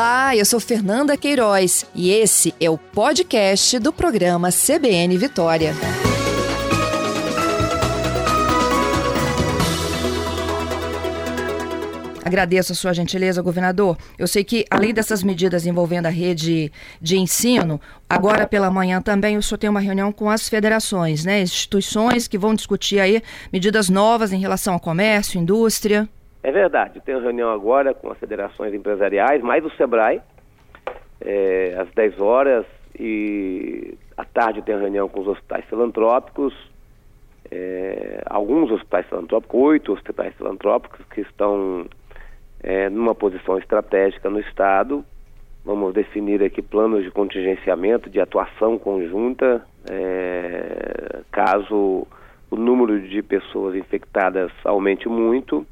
Olá, eu sou Fernanda Queiroz e esse é o podcast do programa CBN Vitória. Agradeço a sua gentileza, governador. Eu sei que, além dessas medidas envolvendo a rede de ensino, agora pela manhã também o senhor tem uma reunião com as federações, né? Instituições que vão discutir aí medidas novas em relação ao comércio, indústria. É verdade, tenho reunião agora com as federações empresariais, mais o SEBRAE, é, às 10 horas, e à tarde tenho reunião com os hospitais filantrópicos, é, alguns hospitais filantrópicos, oito hospitais filantrópicos que estão é, numa posição estratégica no Estado. Vamos definir aqui planos de contingenciamento, de atuação conjunta, é, caso o número de pessoas infectadas aumente muito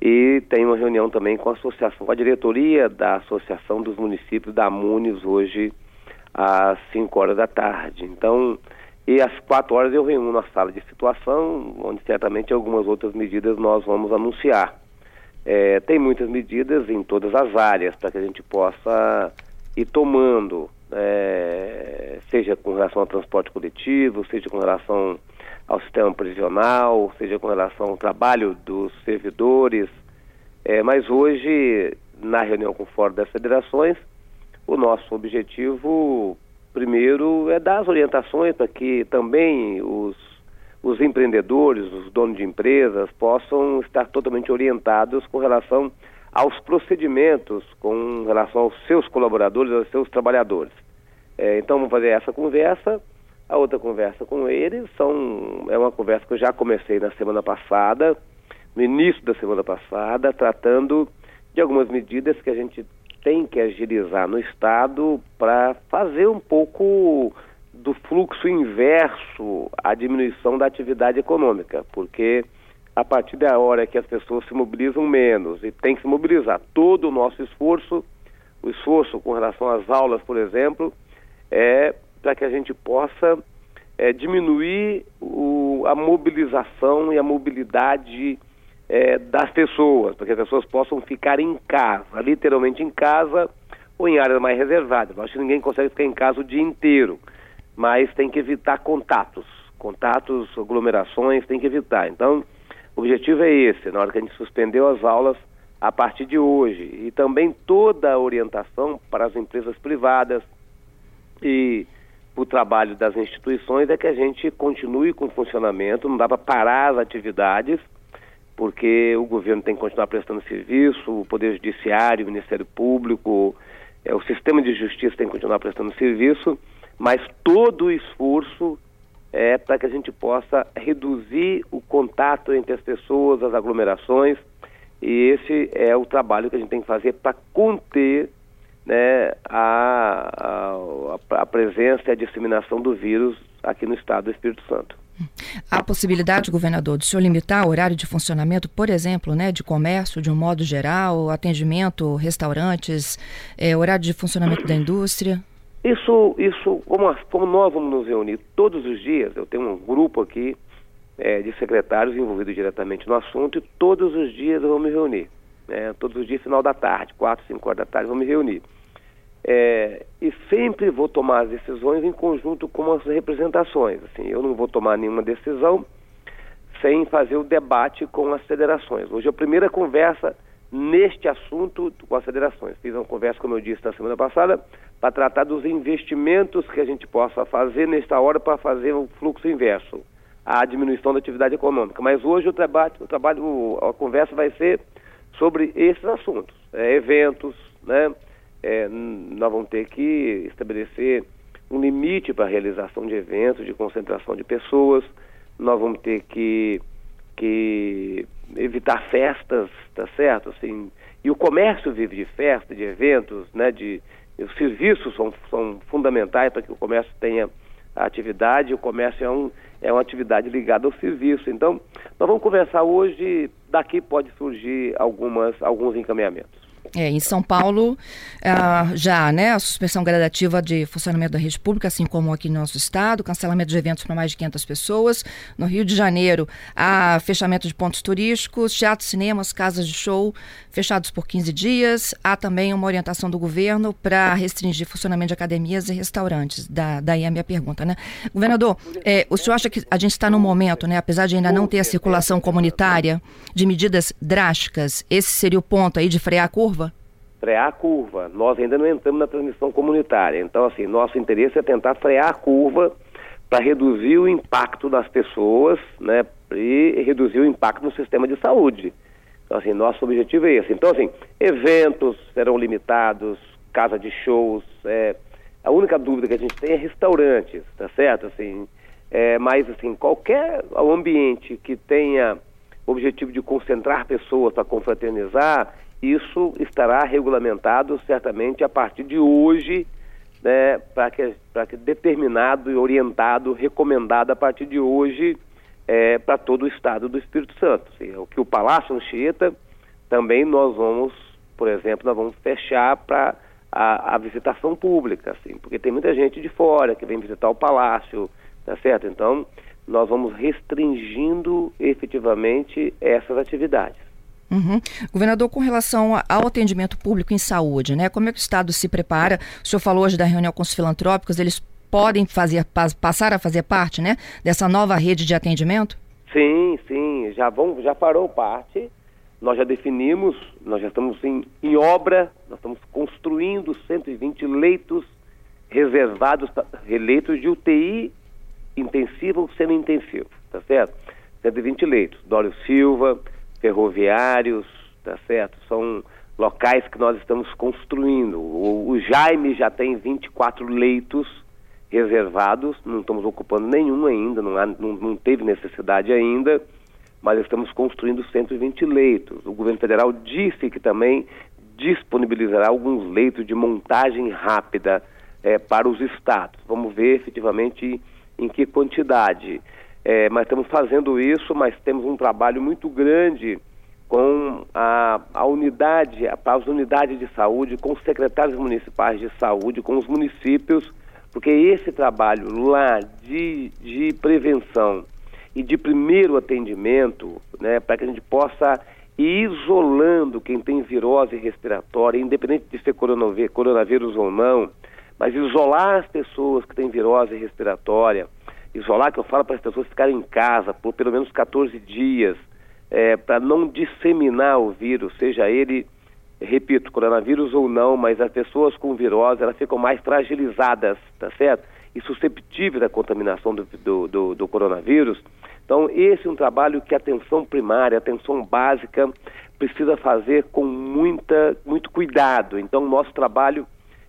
e tem uma reunião também com a associação, com a diretoria da Associação dos Municípios da Munes hoje às 5 horas da tarde. Então, e às 4 horas eu reúno na sala de situação, onde certamente algumas outras medidas nós vamos anunciar. É, tem muitas medidas em todas as áreas para que a gente possa ir tomando, é, seja com relação ao transporte coletivo, seja com relação ao sistema prisional, seja com relação ao trabalho dos servidores. É, mas hoje, na reunião com o Fórum das Federações, o nosso objetivo, primeiro, é dar as orientações para que também os, os empreendedores, os donos de empresas, possam estar totalmente orientados com relação aos procedimentos, com relação aos seus colaboradores, aos seus trabalhadores. É, então, vamos fazer essa conversa a outra conversa com eles são, é uma conversa que eu já comecei na semana passada, no início da semana passada, tratando de algumas medidas que a gente tem que agilizar no Estado para fazer um pouco do fluxo inverso à diminuição da atividade econômica, porque a partir da hora que as pessoas se mobilizam menos e tem que se mobilizar todo o nosso esforço, o esforço com relação às aulas, por exemplo, é para que a gente possa é, diminuir o, a mobilização e a mobilidade é, das pessoas, para que as pessoas possam ficar em casa, literalmente em casa ou em áreas mais reservadas. Eu acho que ninguém consegue ficar em casa o dia inteiro, mas tem que evitar contatos, contatos, aglomerações, tem que evitar. Então, o objetivo é esse, na hora que a gente suspendeu as aulas, a partir de hoje, e também toda a orientação para as empresas privadas e o trabalho das instituições é que a gente continue com o funcionamento, não dá para parar as atividades, porque o governo tem que continuar prestando serviço, o Poder Judiciário, o Ministério Público, é, o sistema de justiça tem que continuar prestando serviço, mas todo o esforço é para que a gente possa reduzir o contato entre as pessoas, as aglomerações, e esse é o trabalho que a gente tem que fazer para conter né, a, a, a presença e a disseminação do vírus aqui no estado do Espírito Santo. Há possibilidade, governador, de o senhor limitar o horário de funcionamento, por exemplo, né, de comércio de um modo geral, atendimento, restaurantes, é, horário de funcionamento da indústria? Isso, isso como, como, nós vamos nos reunir todos os dias, eu tenho um grupo aqui é, de secretários envolvidos diretamente no assunto e todos os dias eu vou me reunir né, todos os dias, final da tarde, quatro, cinco horas da tarde, vou me reunir. É, e sempre vou tomar as decisões em conjunto com as representações. Assim, eu não vou tomar nenhuma decisão sem fazer o debate com as federações. Hoje é a primeira conversa neste assunto com as federações. Fiz uma conversa, como eu disse na semana passada, para tratar dos investimentos que a gente possa fazer nesta hora para fazer o fluxo inverso, a diminuição da atividade econômica. Mas hoje o trabalho, o trabalho a conversa vai ser sobre esses assuntos, é, eventos, né? É, nós vamos ter que estabelecer um limite para a realização de eventos, de concentração de pessoas, nós vamos ter que, que evitar festas, tá certo? Assim, e o comércio vive de festa, de eventos, né? De, os serviços são, são fundamentais para que o comércio tenha atividade, o comércio é, um, é uma atividade ligada ao serviço. Então, nós vamos conversar hoje, daqui pode surgir algumas, alguns encaminhamentos. É, em São Paulo, uh, já, né, a suspensão gradativa de funcionamento da rede pública, assim como aqui no nosso estado, cancelamento de eventos para mais de 500 pessoas. No Rio de Janeiro, há fechamento de pontos turísticos, teatros, cinemas, casas de show fechados por 15 dias. Há também uma orientação do governo para restringir funcionamento de academias e restaurantes. Da, daí a minha pergunta, né? Governador, é, o senhor acha que a gente está num momento, né, apesar de ainda não ter a circulação comunitária, de medidas drásticas, esse seria o ponto aí de frear a curva? Frear a curva. Nós ainda não entramos na transmissão comunitária. Então, assim, nosso interesse é tentar frear a curva para reduzir o impacto das pessoas, né, e reduzir o impacto no sistema de saúde. Então, assim, nosso objetivo é esse. Então, assim, eventos serão limitados, casa de shows, é, a única dúvida que a gente tem é restaurantes, tá certo? Assim, é, mas, assim, qualquer ambiente que tenha objetivo de concentrar pessoas para confraternizar, isso estará regulamentado certamente a partir de hoje, né, para que, que determinado e orientado, recomendado a partir de hoje é, para todo o estado do Espírito Santo. Assim, o que o Palácio Anchieta também nós vamos, por exemplo, nós vamos fechar para a, a, visitação pública, assim, porque tem muita gente de fora que vem visitar o palácio, tá certo? Então, nós vamos restringindo efetivamente essas atividades. Uhum. Governador, com relação ao atendimento público em saúde, né? Como é que o Estado se prepara? O senhor falou hoje da reunião com os filantrópicos, eles podem fazer, passar a fazer parte, né? Dessa nova rede de atendimento? Sim, sim, já, vão, já farão parte. Nós já definimos, nós já estamos em, em obra, nós estamos construindo 120 leitos reservados, leitos de UTI intensivo ou semi-intensivo, tá certo? 120 leitos. Dório Silva, ferroviários, tá certo? São locais que nós estamos construindo. O, o Jaime já tem 24 leitos reservados, não estamos ocupando nenhum ainda, não, há, não, não teve necessidade ainda, mas estamos construindo 120 leitos. O governo federal disse que também disponibilizará alguns leitos de montagem rápida é, para os estados. Vamos ver efetivamente em que quantidade. É, mas estamos fazendo isso, mas temos um trabalho muito grande com a, a unidade, as unidades de saúde, com os secretários municipais de saúde, com os municípios, porque esse trabalho lá de, de prevenção e de primeiro atendimento, né, para que a gente possa ir isolando quem tem virose respiratória, independente de ser coronavírus ou não, mas isolar as pessoas que têm virose respiratória, isolar, que eu falo para as pessoas ficarem em casa por pelo menos 14 dias, é, para não disseminar o vírus, seja ele, repito, coronavírus ou não, mas as pessoas com virose, elas ficam mais fragilizadas, tá certo? E susceptíveis à contaminação do, do, do, do coronavírus. Então, esse é um trabalho que a atenção primária, a atenção básica, precisa fazer com muita, muito cuidado. Então, nosso trabalho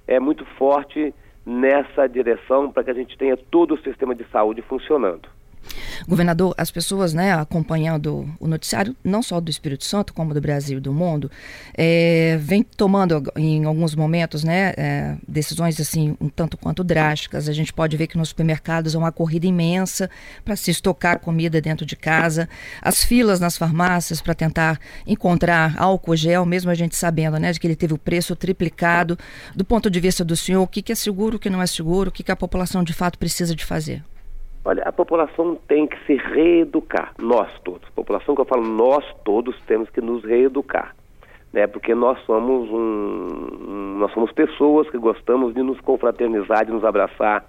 é muito forte nessa direção para que a gente tenha todo o sistema de saúde funcionando. Governador, as pessoas né, acompanhando o noticiário, não só do Espírito Santo, como do Brasil e do mundo, é, vem tomando em alguns momentos né, é, decisões assim um tanto quanto drásticas. A gente pode ver que nos supermercados há uma corrida imensa para se estocar comida dentro de casa, as filas nas farmácias para tentar encontrar álcool gel, mesmo a gente sabendo né, de que ele teve o preço triplicado. Do ponto de vista do senhor, o que, que é seguro, o que não é seguro, o que, que a população de fato precisa de fazer? Olha, a população tem que se reeducar, nós todos. A população que eu falo, nós todos temos que nos reeducar, né? Porque nós somos um, nós somos pessoas que gostamos de nos confraternizar, de nos abraçar,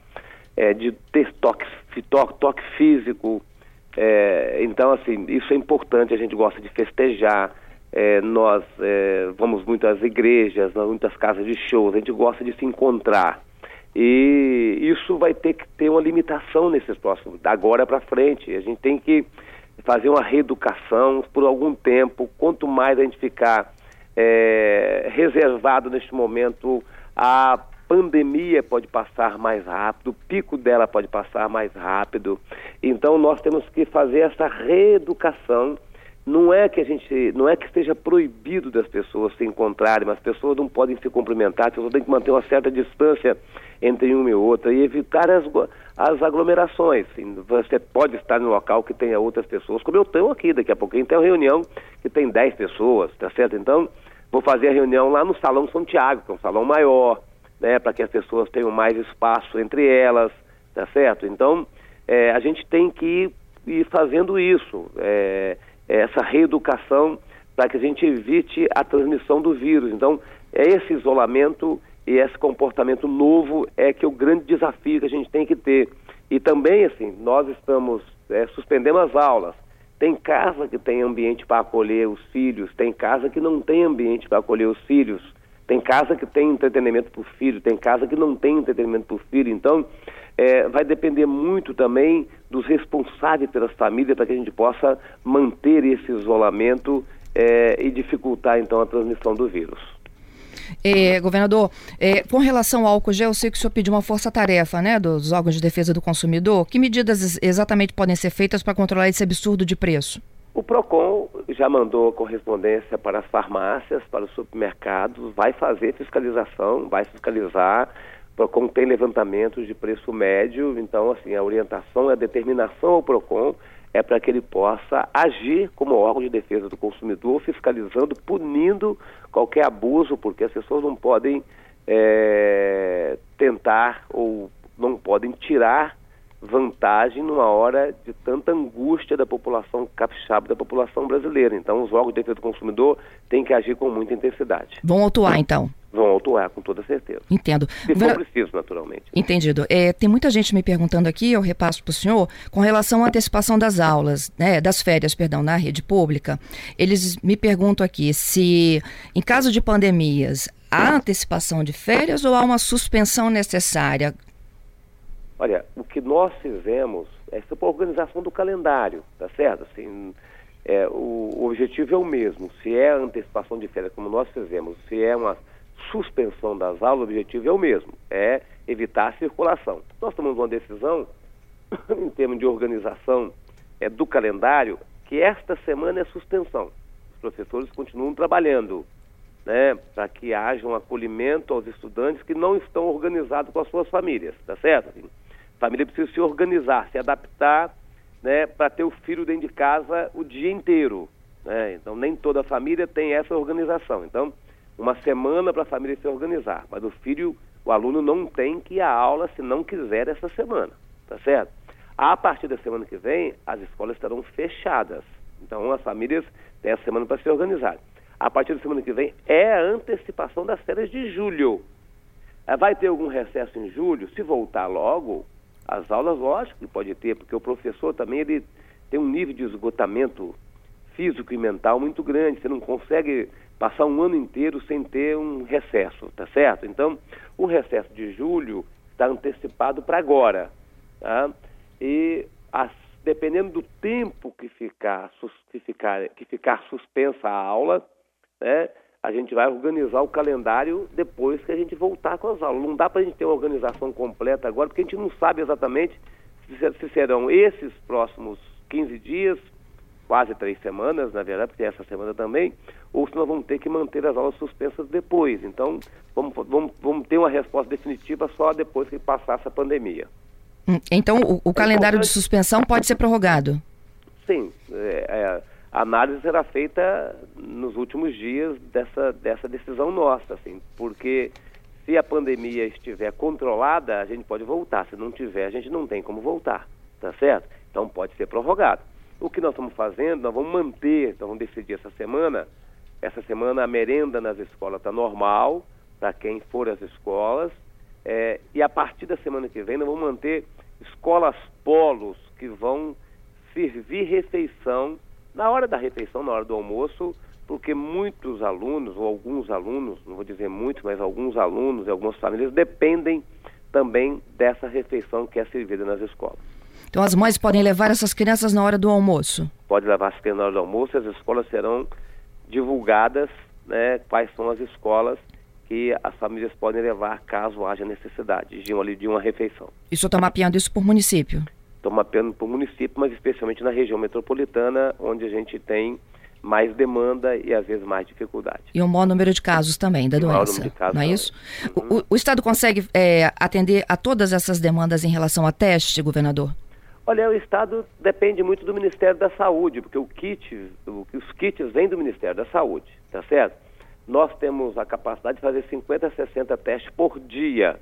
é, de ter toque, toque, toque físico. É, então, assim, isso é importante. A gente gosta de festejar. É, nós é, vamos muito às igrejas, muitas casas de shows. A gente gosta de se encontrar. E isso vai ter que ter uma limitação nesses próximos, da agora para frente. A gente tem que fazer uma reeducação por algum tempo. Quanto mais a gente ficar é, reservado neste momento, a pandemia pode passar mais rápido, o pico dela pode passar mais rápido. Então nós temos que fazer essa reeducação não é que a gente, não é que esteja proibido das pessoas se encontrarem, mas as pessoas não podem se cumprimentar, as pessoas têm que manter uma certa distância entre uma e outra e evitar as, as aglomerações. Você pode estar no local que tenha outras pessoas, como eu tenho aqui, daqui a pouquinho tem uma reunião que tem 10 pessoas, tá certo? Então, vou fazer a reunião lá no Salão São Tiago, que é um salão maior, né, para que as pessoas tenham mais espaço entre elas, tá certo? Então, é, a gente tem que ir, fazendo isso, é, essa reeducação para que a gente evite a transmissão do vírus. Então, é esse isolamento e esse comportamento novo é que é o grande desafio que a gente tem que ter. E também, assim, nós estamos é, suspendendo as aulas. Tem casa que tem ambiente para acolher os filhos, tem casa que não tem ambiente para acolher os filhos, tem casa que tem entretenimento para o filho, tem casa que não tem entretenimento para o filho. Então, é, vai depender muito também dos responsáveis pelas famílias para que a gente possa manter esse isolamento é, e dificultar, então, a transmissão do vírus. É, governador, é, com relação ao álcool gel, eu sei que o senhor pediu uma força-tarefa né, dos órgãos de defesa do consumidor. Que medidas exatamente podem ser feitas para controlar esse absurdo de preço? O PROCON já mandou correspondência para as farmácias, para os supermercados, vai fazer fiscalização, vai fiscalizar. O PROCON tem levantamento de preço médio, então, assim, a orientação, a determinação ao PROCON é para que ele possa agir como órgão de defesa do consumidor, fiscalizando, punindo qualquer abuso, porque as pessoas não podem é, tentar ou não podem tirar vantagem numa hora de tanta angústia da população capixaba, da população brasileira. Então, os órgãos de defesa do consumidor têm que agir com muita intensidade. Vão atuar, então? Vão atuar, com toda certeza. Entendo. Se for preciso, naturalmente. Entendido. É, tem muita gente me perguntando aqui, eu repasso para o senhor, com relação à antecipação das aulas, né, das férias, perdão, na rede pública. Eles me perguntam aqui se, em caso de pandemias, há antecipação de férias ou há uma suspensão necessária? Olha, o que nós fizemos é a organização do calendário, tá certo? Assim, é, o, o, objetivo é o mesmo. Se é antecipação de férias, como nós fizemos, se é uma suspensão das aulas, o objetivo é o mesmo, é evitar a circulação. Nós tomamos uma decisão, em termos de organização é, do calendário, que esta semana é suspensão. Os professores continuam trabalhando, né, para que haja um acolhimento aos estudantes que não estão organizados com as suas famílias, tá certo? Assim, família precisa se organizar, se adaptar, né, para ter o filho dentro de casa o dia inteiro. Né? Então, nem toda família tem essa organização. Então, uma semana para a família se organizar, mas o filho, o aluno não tem que ir à aula se não quiser essa semana, tá certo? A partir da semana que vem, as escolas estarão fechadas. Então, as famílias têm a semana para se organizar. A partir da semana que vem é a antecipação das férias de julho. Vai ter algum recesso em julho? Se voltar logo, as aulas, lógico que pode ter, porque o professor também ele tem um nível de esgotamento físico e mental muito grande. Você não consegue passar um ano inteiro sem ter um recesso, tá certo? Então, o recesso de julho está antecipado para agora, tá? E as, dependendo do tempo que ficar, que ficar, que ficar suspensa a aula, né? A gente vai organizar o calendário depois que a gente voltar com as aulas. Não dá para a gente ter uma organização completa agora, porque a gente não sabe exatamente se serão esses próximos 15 dias, quase três semanas, na verdade, porque essa semana também, ou se nós vamos ter que manter as aulas suspensas depois. Então, vamos, vamos, vamos ter uma resposta definitiva só depois que passar essa pandemia. Hum, então, o, o calendário de suspensão pode ser prorrogado? Sim. É, é, a análise será feita nos últimos dias dessa, dessa decisão nossa, assim, porque se a pandemia estiver controlada, a gente pode voltar. Se não tiver, a gente não tem como voltar, tá certo? Então pode ser prorrogado. O que nós estamos fazendo, nós vamos manter, então vamos decidir essa semana. Essa semana a merenda nas escolas está normal, para quem for às escolas. É, e a partir da semana que vem nós vamos manter escolas polos que vão servir refeição na hora da refeição, na hora do almoço, porque muitos alunos, ou alguns alunos, não vou dizer muitos, mas alguns alunos e algumas famílias dependem também dessa refeição que é servida nas escolas. Então as mães podem levar essas crianças na hora do almoço? Pode levar as crianças na hora do almoço, as escolas serão divulgadas, né, quais são as escolas que as famílias podem levar caso haja necessidade de uma, de uma refeição. E o senhor está mapeando isso por município? Estou mapeando por município, mas especialmente na região metropolitana, onde a gente tem mais demanda e às vezes mais dificuldade. E um maior número de casos também da e doença. Maior número de casos não é isso? Uhum. O, o, Estado consegue é, atender a todas essas demandas em relação a teste, governador? Olha, o Estado depende muito do Ministério da Saúde, porque o kit, o, os kits vêm do Ministério da Saúde, tá certo? nós temos a capacidade de fazer 50 a 60 testes por dia.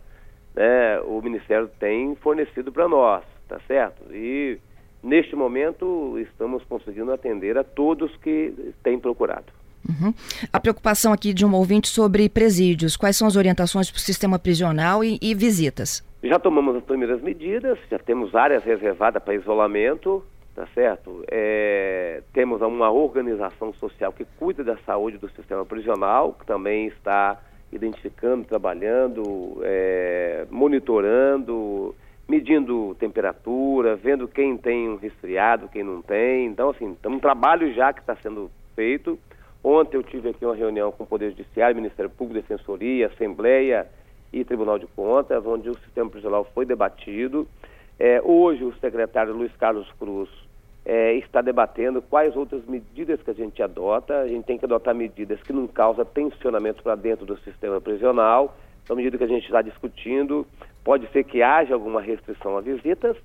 Né? O Ministério tem fornecido para nós, tá certo? E neste momento estamos conseguindo atender a todos que têm procurado. Uhum. A preocupação aqui de um ouvinte sobre presídios. Quais são as orientações para o sistema prisional e, e visitas? Já tomamos as primeiras medidas, já temos áreas reservadas para isolamento, tá certo? É, temos uma organização social que cuida da saúde do sistema prisional, que também está identificando, trabalhando, é, monitorando, medindo temperatura, vendo quem tem um resfriado, quem não tem. Então, assim, tem um trabalho já que está sendo feito. Ontem eu tive aqui uma reunião com o Poder Judiciário, Ministério Público, Defensoria, Assembleia e Tribunal de Contas, onde o sistema prisional foi debatido. É, hoje o secretário Luiz Carlos Cruz é, está debatendo quais outras medidas que a gente adota. A gente tem que adotar medidas que não causam tensionamento para dentro do sistema prisional. Então, medida que a gente está discutindo, pode ser que haja alguma restrição a visitas,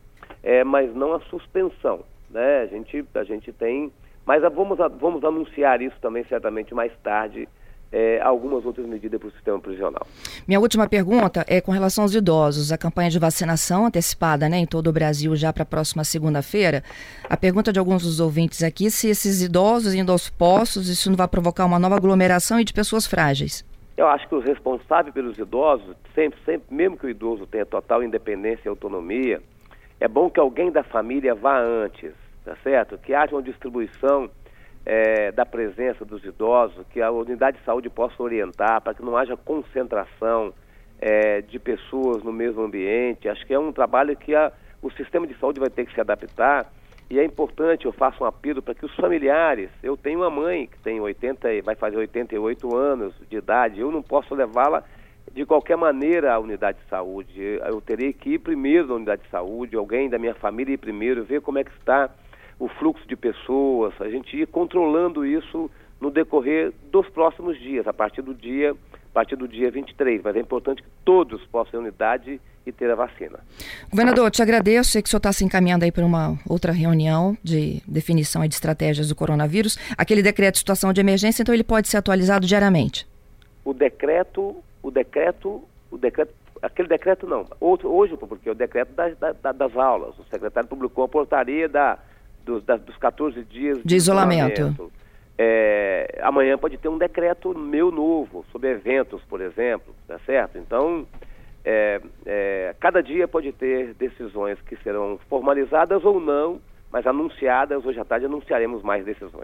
é, mas não a suspensão. Né? A, gente, a gente tem mas vamos, vamos anunciar isso também certamente mais tarde, é, algumas outras medidas para o sistema prisional. Minha última pergunta é com relação aos idosos. A campanha de vacinação antecipada né, em todo o Brasil já para a próxima segunda-feira. A pergunta de alguns dos ouvintes aqui se esses idosos indo aos postos, isso não vai provocar uma nova aglomeração e de pessoas frágeis. Eu acho que o responsável pelos idosos, sempre, sempre, mesmo que o idoso tenha total independência e autonomia, é bom que alguém da família vá antes tá certo? Que haja uma distribuição é, da presença dos idosos, que a unidade de saúde possa orientar para que não haja concentração é, de pessoas no mesmo ambiente. Acho que é um trabalho que a, o sistema de saúde vai ter que se adaptar e é importante, eu faço um apelo para que os familiares, eu tenho uma mãe que tem 80, vai fazer 88 anos de idade, eu não posso levá-la de qualquer maneira à unidade de saúde. Eu terei que ir primeiro na unidade de saúde, alguém da minha família ir primeiro, ver como é que está o fluxo de pessoas, a gente ir controlando isso no decorrer dos próximos dias, a partir do dia, a partir do dia 23. Mas é importante que todos possam ir unidade e ter a vacina. Governador, te agradeço. Sei que o senhor está se encaminhando aí para uma outra reunião de definição e de estratégias do coronavírus. Aquele decreto de situação de emergência, então ele pode ser atualizado diariamente? O decreto, o decreto, o decreto, aquele decreto não. Outro, hoje, porque é o decreto das, das, das aulas. O secretário publicou a portaria da dos, da, dos 14 dias de, de isolamento. isolamento. É, amanhã pode ter um decreto meu novo sobre eventos, por exemplo, tá certo? Então, é, é, cada dia pode ter decisões que serão formalizadas ou não, mas anunciadas, hoje à tarde anunciaremos mais decisões.